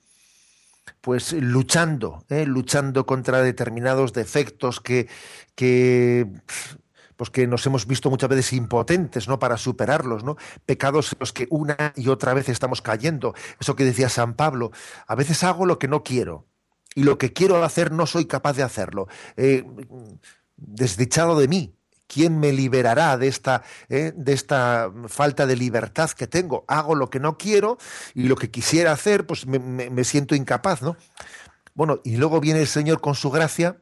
pues luchando, ¿eh? luchando contra determinados defectos que, que pues que nos hemos visto muchas veces impotentes, ¿no? Para superarlos, ¿no? Pecados en los que una y otra vez estamos cayendo. Eso que decía San Pablo, a veces hago lo que no quiero y lo que quiero hacer no soy capaz de hacerlo. Eh, desdichado de mí, ¿Quién me liberará de esta, eh, de esta falta de libertad que tengo? Hago lo que no quiero y lo que quisiera hacer, pues me, siento incapaz, ¿no? Bueno, y luego viene el Señor con su gracia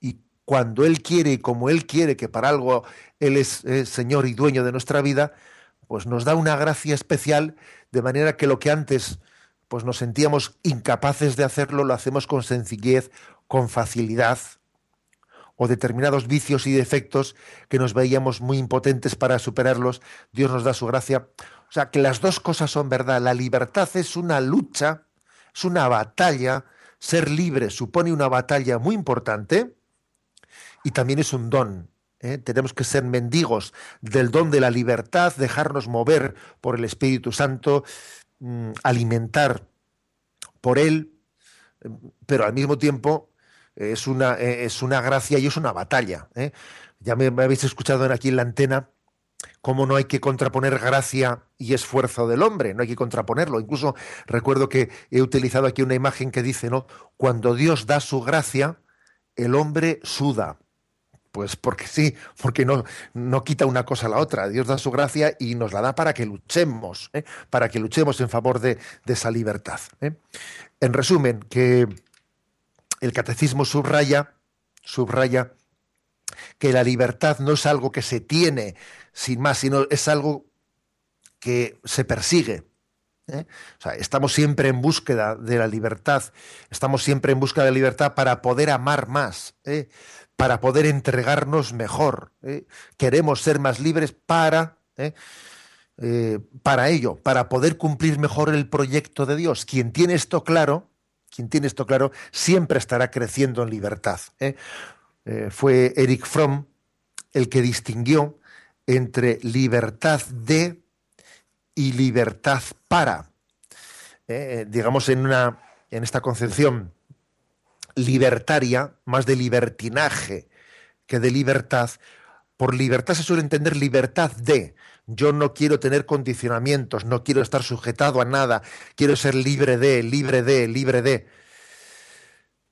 y cuando Él quiere y como Él quiere, que para algo Él es Señor y dueño de nuestra vida, pues nos da una gracia especial, de manera que lo que antes pues nos sentíamos incapaces de hacerlo, lo hacemos con sencillez, con facilidad, o determinados vicios y defectos que nos veíamos muy impotentes para superarlos, Dios nos da su gracia. O sea, que las dos cosas son verdad. La libertad es una lucha, es una batalla. Ser libre supone una batalla muy importante y también es un don. ¿eh? Tenemos que ser mendigos del don de la libertad, dejarnos mover por el Espíritu Santo, mm, alimentar por él, pero al mismo tiempo es una, eh, es una gracia y es una batalla. ¿eh? Ya me, habéis escuchado aquí en la antena cómo no hay que contraponer gracia y esfuerzo del hombre, no hay que contraponerlo. Incluso recuerdo que he utilizado aquí una imagen que dice, ¿no? Cuando Dios da su gracia, el hombre suda. Pues porque sí, porque no, no quita una cosa a la otra. Dios da su gracia y nos la da para que luchemos, ¿eh? para que luchemos en favor de, de esa libertad. En resumen, que el catecismo subraya, subraya que la libertad no es algo que se tiene sin más, sino es algo que se persigue. ¿eh? O sea, estamos siempre en búsqueda de la libertad, estamos siempre en búsqueda de la libertad para poder amar más, ¿eh? para poder entregarnos mejor. ¿eh? Queremos ser más libres para, para ello, para poder cumplir mejor el proyecto de Dios. Quien tiene esto claro, quien tiene esto claro, siempre estará creciendo en libertad. ¿eh? Eh, fue Eric Fromm el que distinguió entre libertad de y libertad para. ¿eh? digamos, en, una, en esta concepción libertaria, más de libertinaje que de libertad, por libertad se suele entender libertad de, yo no quiero tener condicionamientos, no quiero estar sujetado a nada, quiero ser libre de, libre de, libre de.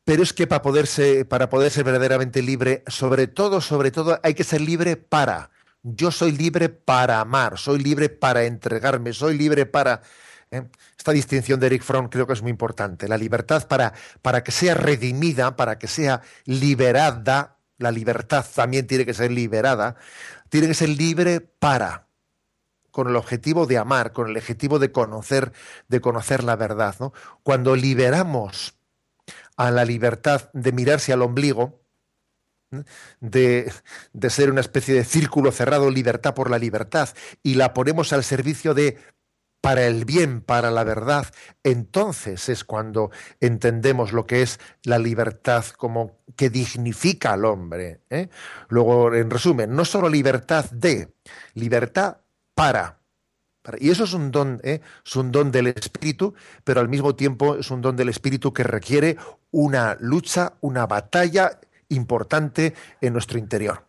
Pero es que para poder ser, para poder ser verdaderamente libre, sobre todo, sobre todo, hay que ser libre para. Yo soy libre para amar, soy libre para entregarme, soy libre para. ¿eh? Esta distinción de Eric Fromm creo que es muy importante. La libertad para, para que sea redimida, para que sea liberada, la libertad también tiene que ser liberada, tiene que ser libre para con el objetivo de amar, con el objetivo de conocer, de conocer la verdad. Cuando liberamos a la libertad de mirarse al ombligo, de, de, ser una especie de círculo cerrado, libertad por la libertad, y la ponemos al servicio de para el bien, para la verdad, entonces es cuando entendemos lo que es la libertad como que dignifica al hombre. ¿eh? Luego, en resumen, no solo libertad de, libertad para. Y eso es un don, ¿eh? es un don del espíritu, pero al mismo tiempo es un don del espíritu que requiere una lucha, una batalla importante en nuestro interior.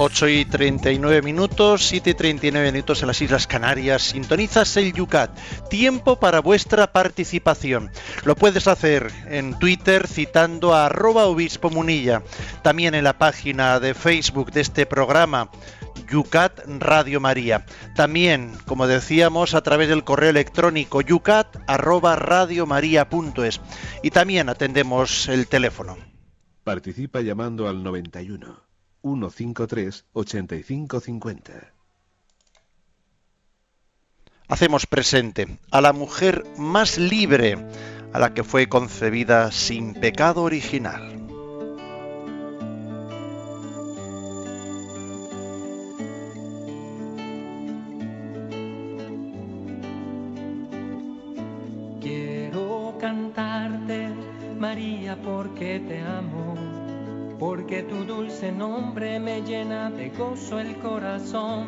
8 y 39 minutos, 7 y 39 minutos en las Islas Canarias. Sintonizas el Yucat. Tiempo para vuestra participación. Lo puedes hacer en Twitter citando a arroba obispo munilla. También en la página de Facebook de este programa. Yucat Radio María. También, como decíamos, a través del correo electrónico yucat Y también atendemos el teléfono. Participa llamando al 91 153 8550. Hacemos presente a la mujer más libre, a la que fue concebida sin pecado original. Quiero cantarte, María, porque te amo porque tu dulce nombre me llena de gozo el corazón.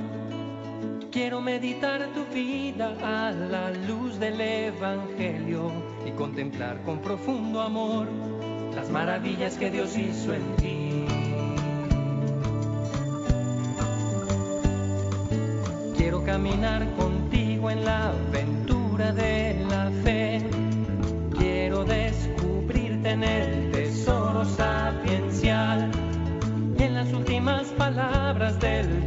Quiero meditar tu vida a la luz del Evangelio y contemplar con profundo amor las maravillas que Dios hizo en ti. Quiero caminar contigo en la aventura de la fe. Palabras del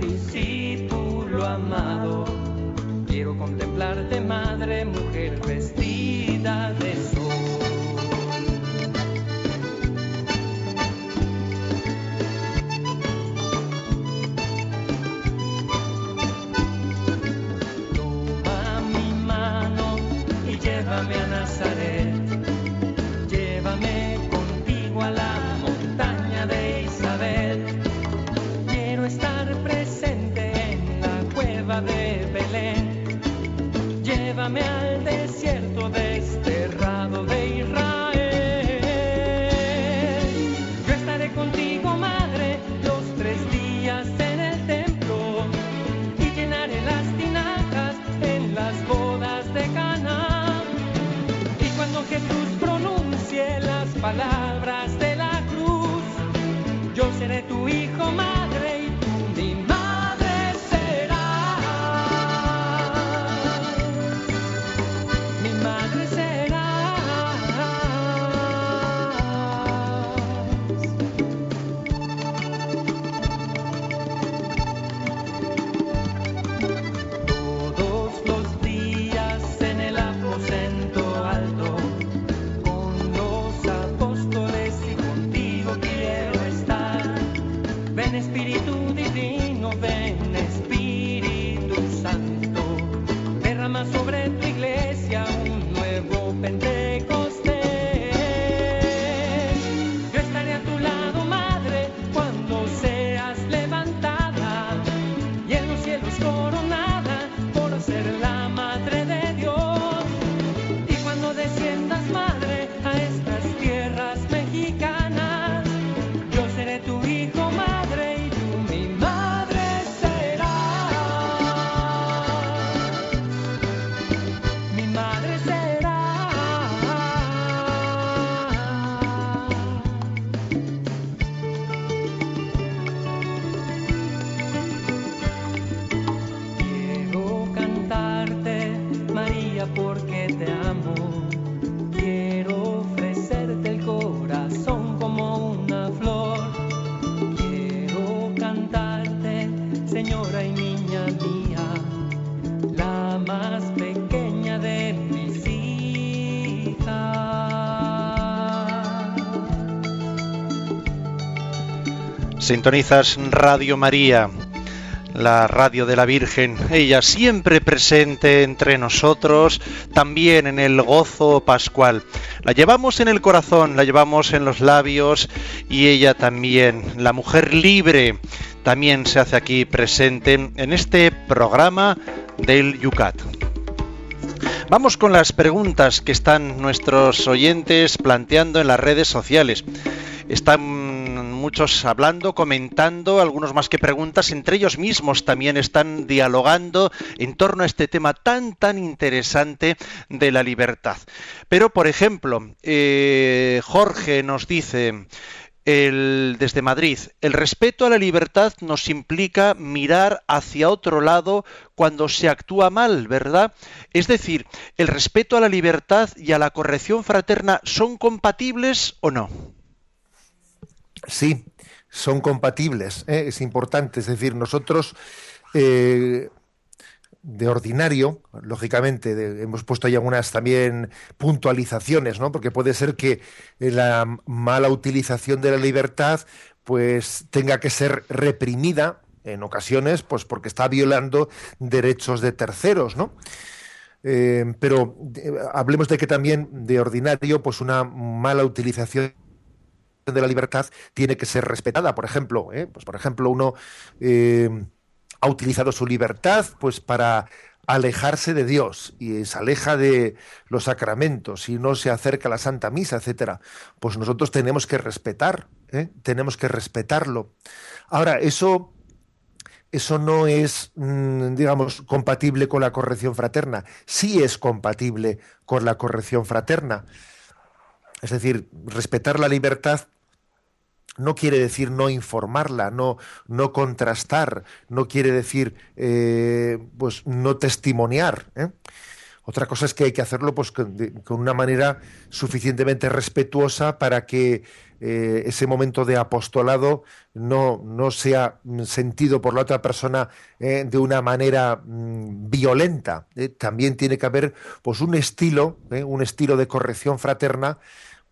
Llévame al Sintonizas Radio María, la radio de la Virgen, ella siempre presente entre nosotros, también en el gozo pascual. La llevamos en el corazón, la llevamos en los labios y ella también, la mujer libre, también se hace aquí presente en este programa del Yucat. Vamos con las preguntas que están nuestros oyentes planteando en las redes sociales. Están muchos hablando, comentando, algunos más que preguntas, entre ellos mismos también están dialogando en torno a este tema tan, tan interesante de la libertad. Pero, por ejemplo, eh, Jorge nos dice, desde Madrid, el respeto a la libertad nos implica mirar hacia otro lado cuando se actúa mal, ¿verdad? Es decir, ¿el respeto a la libertad y a la corrección fraterna son compatibles o no? Sí, son compatibles, ¿eh? es importante. Es decir, nosotros eh, de ordinario, lógicamente, hemos puesto ahí algunas también puntualizaciones, ¿no? Porque puede ser que la mala utilización de la libertad pues tenga que ser reprimida en ocasiones, pues porque está violando derechos de terceros, ¿no? Eh, pero eh, hablemos de que también de ordinario, pues una mala utilización de la libertad tiene que ser respetada. Por ejemplo, ¿eh? pues por ejemplo uno ha utilizado su libertad pues para alejarse de Dios y se aleja de los sacramentos y no se acerca a la Santa Misa, etcétera, pues nosotros tenemos que respetar, ¿eh? tenemos que respetarlo. Ahora, eso, eso no es, mm, digamos, compatible con la corrección fraterna. Sí es compatible con la corrección fraterna. Es decir, respetar la libertad no quiere decir no informarla, no, no contrastar, no quiere decir eh, pues no testimoniar. ¿eh? Otra cosa es que hay que hacerlo pues, con, una manera suficientemente respetuosa para que eh, ese momento de apostolado no, no, sea sentido por la otra persona de una manera mm, violenta. También tiene que haber pues, un estilo, un estilo de corrección fraterna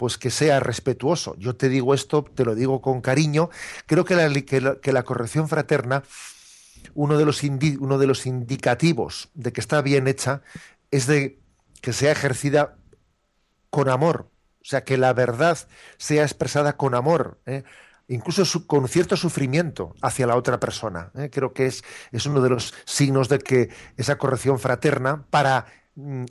pues que sea respetuoso. Yo te digo esto, te lo digo con cariño. Creo que la, que la, corrección fraterna, uno de, los uno de los indicativos de que está bien hecha, es de que sea ejercida con amor. O sea, que la verdad sea expresada con amor. ¿eh? incluso con cierto sufrimiento hacia la otra persona. ¿eh? Creo que es, es uno de los signos de que esa corrección fraterna, para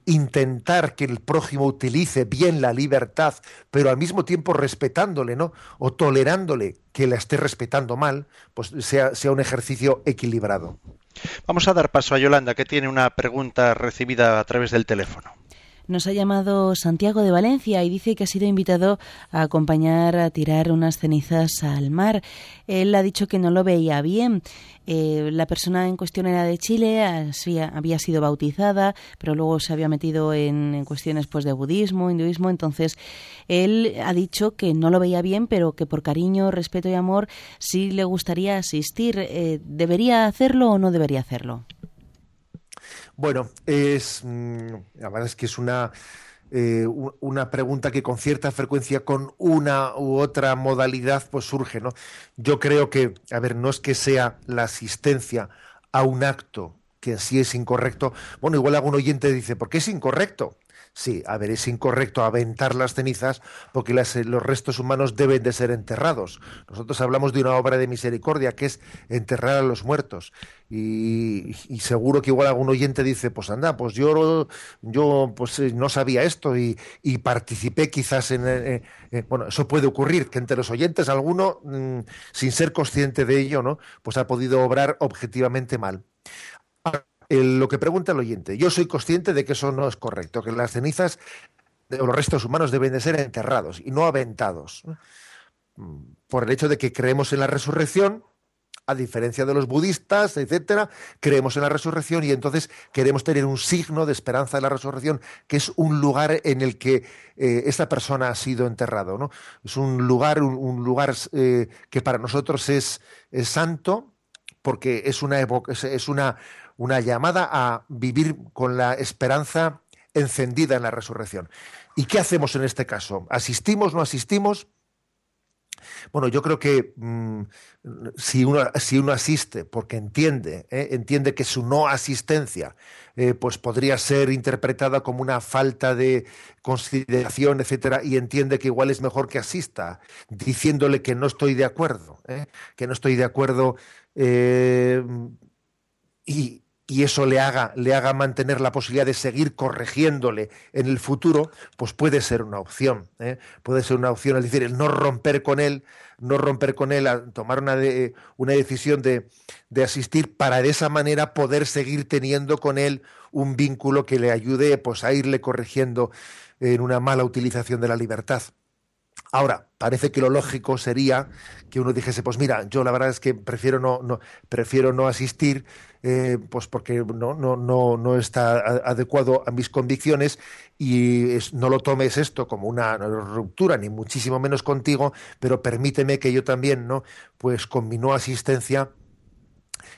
intentar que el prójimo utilice bien la libertad, pero al mismo tiempo respetándole, ¿no? O tolerándole que la esté respetando mal, pues sea, sea un ejercicio equilibrado. Vamos a dar paso a Yolanda, que tiene una pregunta recibida a través del teléfono. Nos ha llamado Santiago de Valencia y dice que ha sido invitado a acompañar a tirar unas cenizas al mar. Él ha dicho que no lo veía bien. Eh, la persona en cuestión era de Chile, había sido bautizada, pero luego se había metido en, cuestiones pues de budismo, hinduismo. Entonces él ha dicho que no lo veía bien, pero que por cariño, respeto y amor sí le gustaría asistir. Eh, ¿Debería hacerlo o no debería hacerlo? Bueno, es mm, la verdad es que es una eh, una pregunta que con cierta frecuencia con una u otra modalidad pues surge, ¿no? Yo creo que, a ver, no es que sea la asistencia a un acto que sí es incorrecto. Bueno, igual algún oyente dice, ¿por qué es incorrecto? Sí, a ver, es incorrecto aventar las cenizas porque eh, los restos humanos deben de ser enterrados. Nosotros hablamos de una obra de misericordia que es enterrar a los muertos. Y, seguro que igual algún oyente dice, pues anda, pues yo, yo pues eh, no sabía esto y, participé quizás en, eh, Bueno, eso puede ocurrir, que entre los oyentes alguno, mm, sin ser consciente de ello, ¿no? Pues ha podido obrar objetivamente mal lo que pregunta el oyente. Yo soy consciente de que eso no es correcto, que las cenizas o los restos humanos deben de ser enterrados y no aventados. Por el hecho de que creemos en la resurrección, a diferencia de los budistas, etcétera, creemos en la resurrección y entonces queremos tener un signo de esperanza de la resurrección, que es un lugar en el que eh, esta persona ha sido enterrado. ¿no? Es un lugar, un, lugar eh, que para nosotros es, santo, porque es una, es una una llamada a vivir con la esperanza encendida en la resurrección. ¿Y qué hacemos en este caso? ¿Asistimos, no asistimos? Bueno, yo creo que mm, si, uno, si, uno, asiste porque entiende, ¿eh? entiende que su no asistencia eh, pues podría ser interpretada como una falta de consideración, etcétera, y entiende que igual es mejor que asista, diciéndole que no estoy de acuerdo, ¿eh? que no estoy de acuerdo y, y eso le haga, le haga mantener la posibilidad de seguir corrigiéndole en el futuro, pues puede ser una opción. ¿eh? Puede ser una opción, es decir, el no romper con él, no romper con él, tomar una, una decisión de, de, asistir para de esa manera poder seguir teniendo con él un vínculo que le ayude pues, a irle corrigiendo en una mala utilización de la libertad. Ahora, parece que lo lógico sería que uno dijese, pues mira, yo la verdad es que prefiero no, no prefiero no asistir, eh, pues porque no, no, no, no está adecuado a mis convicciones y no lo tomes esto como una ruptura, ni muchísimo menos contigo, pero permíteme que yo también, ¿no? Pues con mi no asistencia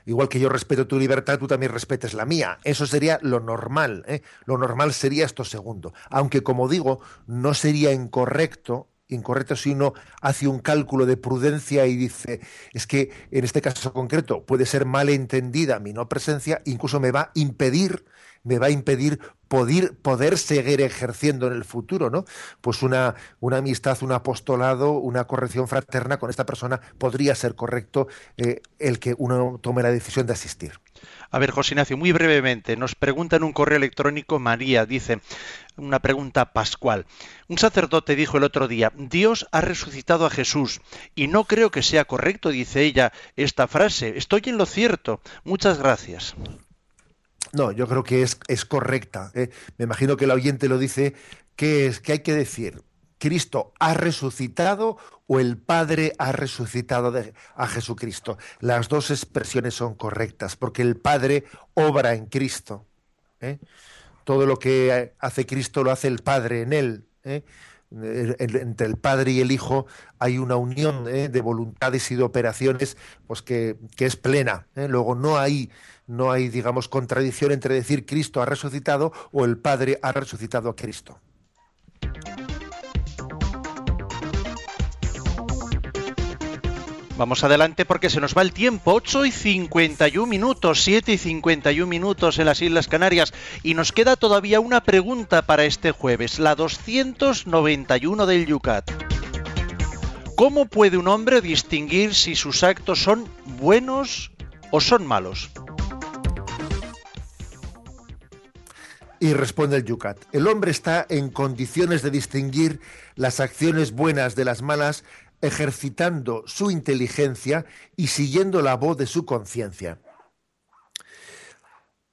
igual que yo respeto tu libertad, tú también respetes la mía. Eso sería lo normal. ¿eh? Lo normal sería esto segundo. Aunque, como digo, no sería incorrecto incorrecto si uno hace un cálculo de prudencia y dice, es que en este caso concreto puede ser mal entendida mi no presencia, incluso me va a impedir, me va a impedir poder, poder seguir ejerciendo en el futuro, ¿no? Pues una, una amistad, un apostolado, una corrección fraterna con esta persona podría ser correcto eh, el que uno tome la decisión de asistir. A ver, José Ignacio, muy brevemente, nos pregunta en un correo electrónico María, dice, una pregunta pascual. Un sacerdote dijo el otro día, Dios ha resucitado a Jesús, y no creo que sea correcto, dice ella, esta frase. Estoy en lo cierto. Muchas gracias. No, yo creo que es, correcta. ¿eh? Me imagino que el oyente lo dice, ¿qué es? ¿Qué hay que decir? Cristo ha resucitado o el Padre ha resucitado a Jesucristo. Las dos expresiones son correctas, porque el Padre obra en Cristo. ¿eh? Todo lo que hace Cristo lo hace el Padre en él. ¿eh? entre el Padre y el Hijo hay una unión ¿eh? de voluntades y de operaciones pues que, que es plena. Luego no hay, no hay, digamos, contradicción entre decir Cristo ha resucitado o el Padre ha resucitado a Cristo. Vamos adelante porque se nos va el tiempo. 8 y 51 minutos, 7 y 51 minutos en las Islas Canarias. Y nos queda todavía una pregunta para este jueves, la 291 del Yucat. ¿Cómo puede un hombre distinguir si sus actos son buenos o son malos? Y responde el Yucat. El hombre está en condiciones de distinguir las acciones buenas de las malas ejercitando su inteligencia y siguiendo la voz de su conciencia.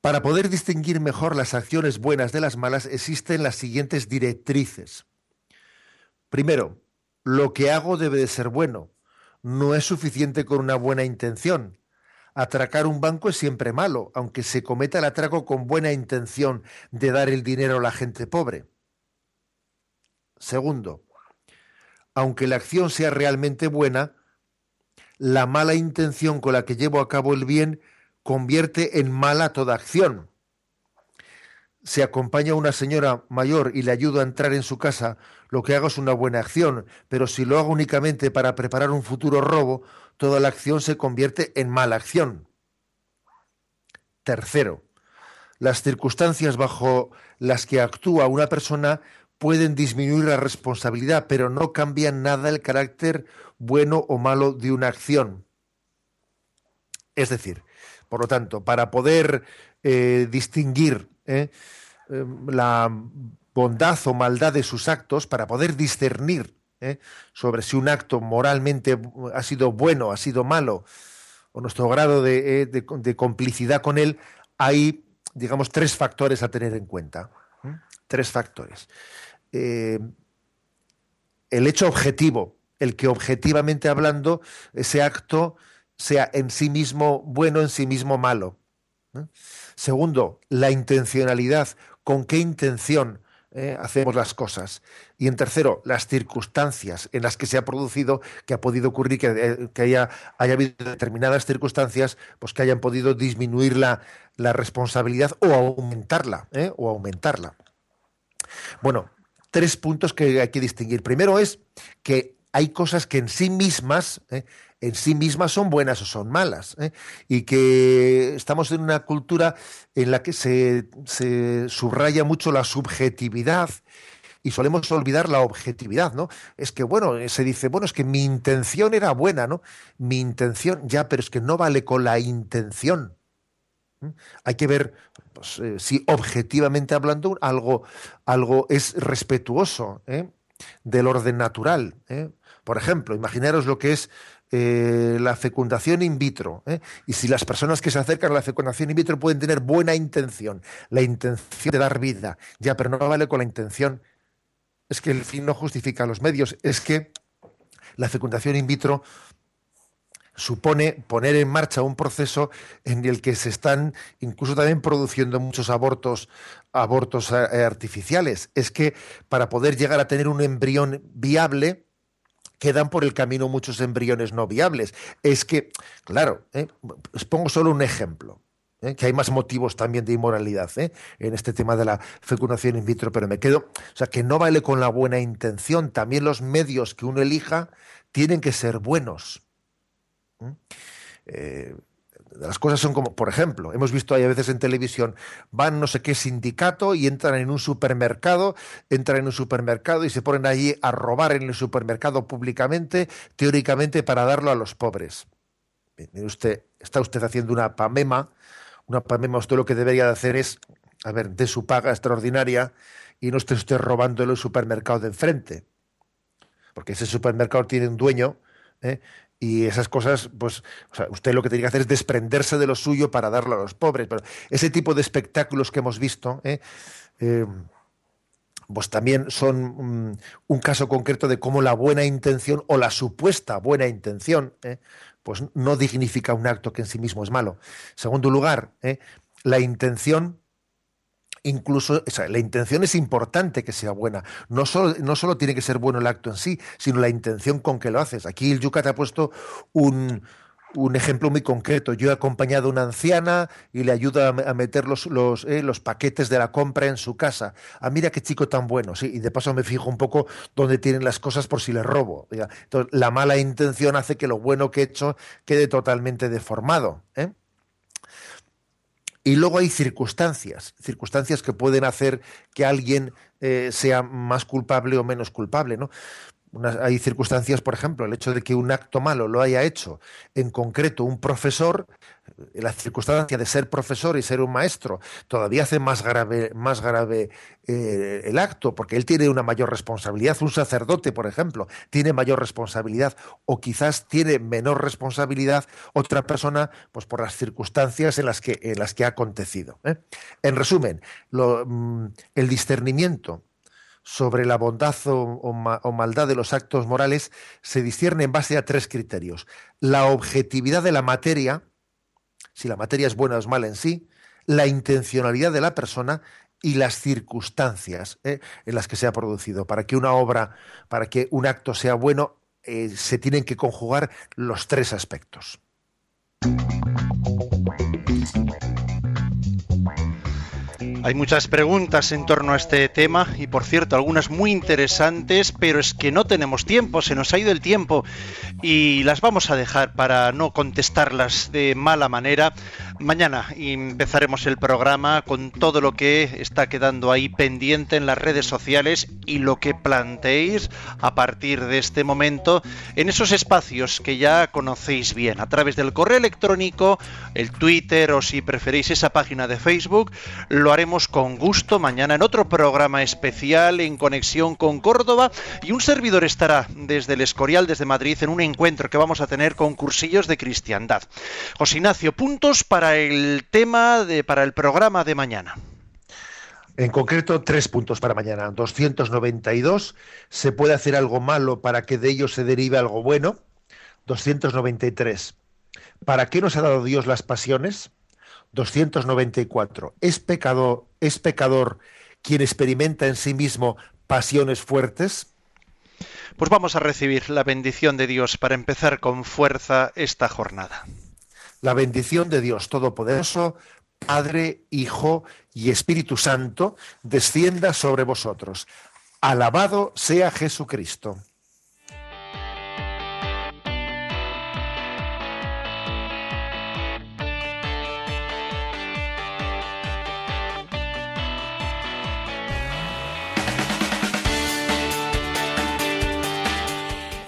Para poder distinguir mejor las acciones buenas de las malas existen las siguientes directrices. Primero, lo que hago debe de ser bueno. No es suficiente con una buena intención. Atracar un banco es siempre malo, aunque se cometa el atraco con buena intención de dar el dinero a la gente pobre. Segundo, aunque la acción sea realmente buena, la mala intención con la que llevo a cabo el bien convierte en mala toda acción. Si acompaña a una señora mayor y le ayudo a entrar en su casa, lo que hago es una buena acción, pero si lo hago únicamente para preparar un futuro robo, toda la acción se convierte en mala acción. Tercero, las circunstancias bajo las que actúa una persona pueden disminuir la responsabilidad, pero no cambian nada el carácter bueno o malo de una acción. Es decir, por lo tanto, para poder eh, distinguir eh, em, la bondad o maldad de sus actos, para poder discernir eh, sobre si un acto moralmente ha sido bueno, ha sido malo, o nuestro grado de, de complicidad con él, hay, digamos, tres factores a tener en cuenta. Tres factores. Eh, el hecho objetivo, el que objetivamente hablando ese acto sea en sí mismo bueno, en sí mismo malo. Segundo, la intencionalidad, con qué intención eh, hacemos las cosas. Y en tercero, las circunstancias en las que se ha producido, que ha podido ocurrir, que, eh, haya, haya, habido determinadas circunstancias, pues que hayan podido disminuir la, la responsabilidad o aumentarla, o aumentarla. Bueno, tres puntos que hay que distinguir. Primero es que hay cosas que en sí mismas, ¿eh? en sí mismas son buenas o son malas, ¿eh? y que estamos en una cultura en la que se, se, subraya mucho la subjetividad y solemos olvidar la objetividad, ¿no? Es que, bueno, se dice, bueno, es que mi intención era buena, ¿no? Mi intención, ya, pero es que no vale con la intención. Hay que ver pues, eh, si objetivamente hablando algo, algo es respetuoso ¿eh? del orden natural. ¿eh? Por ejemplo, imaginaros lo que es la fecundación in vitro. Y si las personas que se acercan a la fecundación in vitro pueden tener buena intención, la intención de dar vida, ya, pero no vale con la intención es que el fin no justifica los medios, es que la fecundación in vitro supone poner en marcha un proceso en el que se están incluso también produciendo muchos abortos abortos eh, artificiales. Es que para poder llegar a tener un embrión viable quedan por el camino muchos embriones no viables. Es que, claro, eh, os pongo solo un ejemplo. ¿eh? que hay más motivos también de inmoralidad ¿eh? en este tema de la fecundación in vitro, pero me quedo, o sea, que no vale con la buena intención, también los medios que uno elija tienen que ser buenos. Eh, las cosas son como, por ejemplo, hemos visto ahí a veces en televisión, van no sé qué sindicato y entran en un supermercado, entran en un supermercado y se ponen allí a robar en el supermercado públicamente, teóricamente para darlo a los pobres. Usted, está usted haciendo una pamema una pandemia, usted lo que debería de hacer es, a ver, de su paga extraordinaria y no esté usted robando el supermercado de enfrente. Porque ese supermercado tiene un dueño ¿eh? Y esas cosas, pues, usted lo que tiene que hacer es desprenderse de lo suyo para darlo a los pobres. Pero ese tipo de espectáculos que hemos visto, ¿eh? Eh, pues también son un caso concreto de cómo la buena intención o la supuesta buena intención pues no dignifica un acto que en sí mismo es malo. segundo lugar, ¿eh? la intención incluso la intención es importante que sea buena. No solo, no solo tiene que ser bueno el acto en sí, sino la intención con que lo haces. Aquí el Yucat ha puesto un, un ejemplo muy concreto. Yo he acompañado a una anciana y le ayudo a meter los, eh, los, paquetes de la compra en su casa. Ah, mira qué chico tan bueno. Sí, y de paso me fijo un poco dónde tienen las cosas por si les robo. Entonces, la mala intención hace que lo bueno que he hecho quede totalmente deformado. ¿eh? Y luego hay circunstancias, circunstancias que pueden hacer que alguien eh, sea más culpable o menos culpable, ¿no? hay circunstancias, por ejemplo, el hecho de que un acto malo lo haya hecho en concreto un profesor, la circunstancia de ser profesor y ser un maestro todavía hace más grave, más grave eh, el acto, porque él tiene una mayor responsabilidad. Un sacerdote, por ejemplo, tiene mayor responsabilidad, o quizás tiene menor responsabilidad otra persona, pues por las circunstancias en las que, en las que ha acontecido. ¿eh? En resumen, mm, el discernimiento sobre la bondad o, maldad de los actos morales se discierne en base a tres criterios. La objetividad de la materia, si la materia es buena o es mala en sí, la intencionalidad de la persona y las circunstancias ¿eh? en las que se ha producido. Para que una obra, para que un acto sea bueno, eh, se tienen que conjugar los tres aspectos. Hay muchas preguntas en torno a este tema y por cierto algunas muy interesantes, pero es que no tenemos tiempo, se nos ha ido el tiempo y las vamos a dejar para no contestarlas de mala manera. Mañana empezaremos el programa con todo lo que está quedando ahí pendiente en las redes sociales y lo que planteéis a partir de este momento en esos espacios que ya conocéis bien, a través del correo electrónico, el Twitter o si preferéis esa página de Facebook, lo haremos con gusto mañana en otro programa especial en conexión con Córdoba y un servidor estará desde el Escorial, desde Madrid, en un encuentro que vamos a tener con cursillos de cristiandad. José Ignacio, puntos para el tema, de, para el programa de mañana. En concreto, tres puntos para mañana. 292, ¿se puede hacer algo malo para que de ello se derive algo bueno? 293, ¿para qué nos ha dado Dios las pasiones? 294. ¿Es pecador, ¿Es pecador quien experimenta en sí mismo pasiones fuertes? Pues vamos a recibir la bendición de Dios para empezar con fuerza esta jornada. La bendición de Dios Todopoderoso, Padre, Hijo y Espíritu Santo, descienda sobre vosotros. Alabado sea Jesucristo.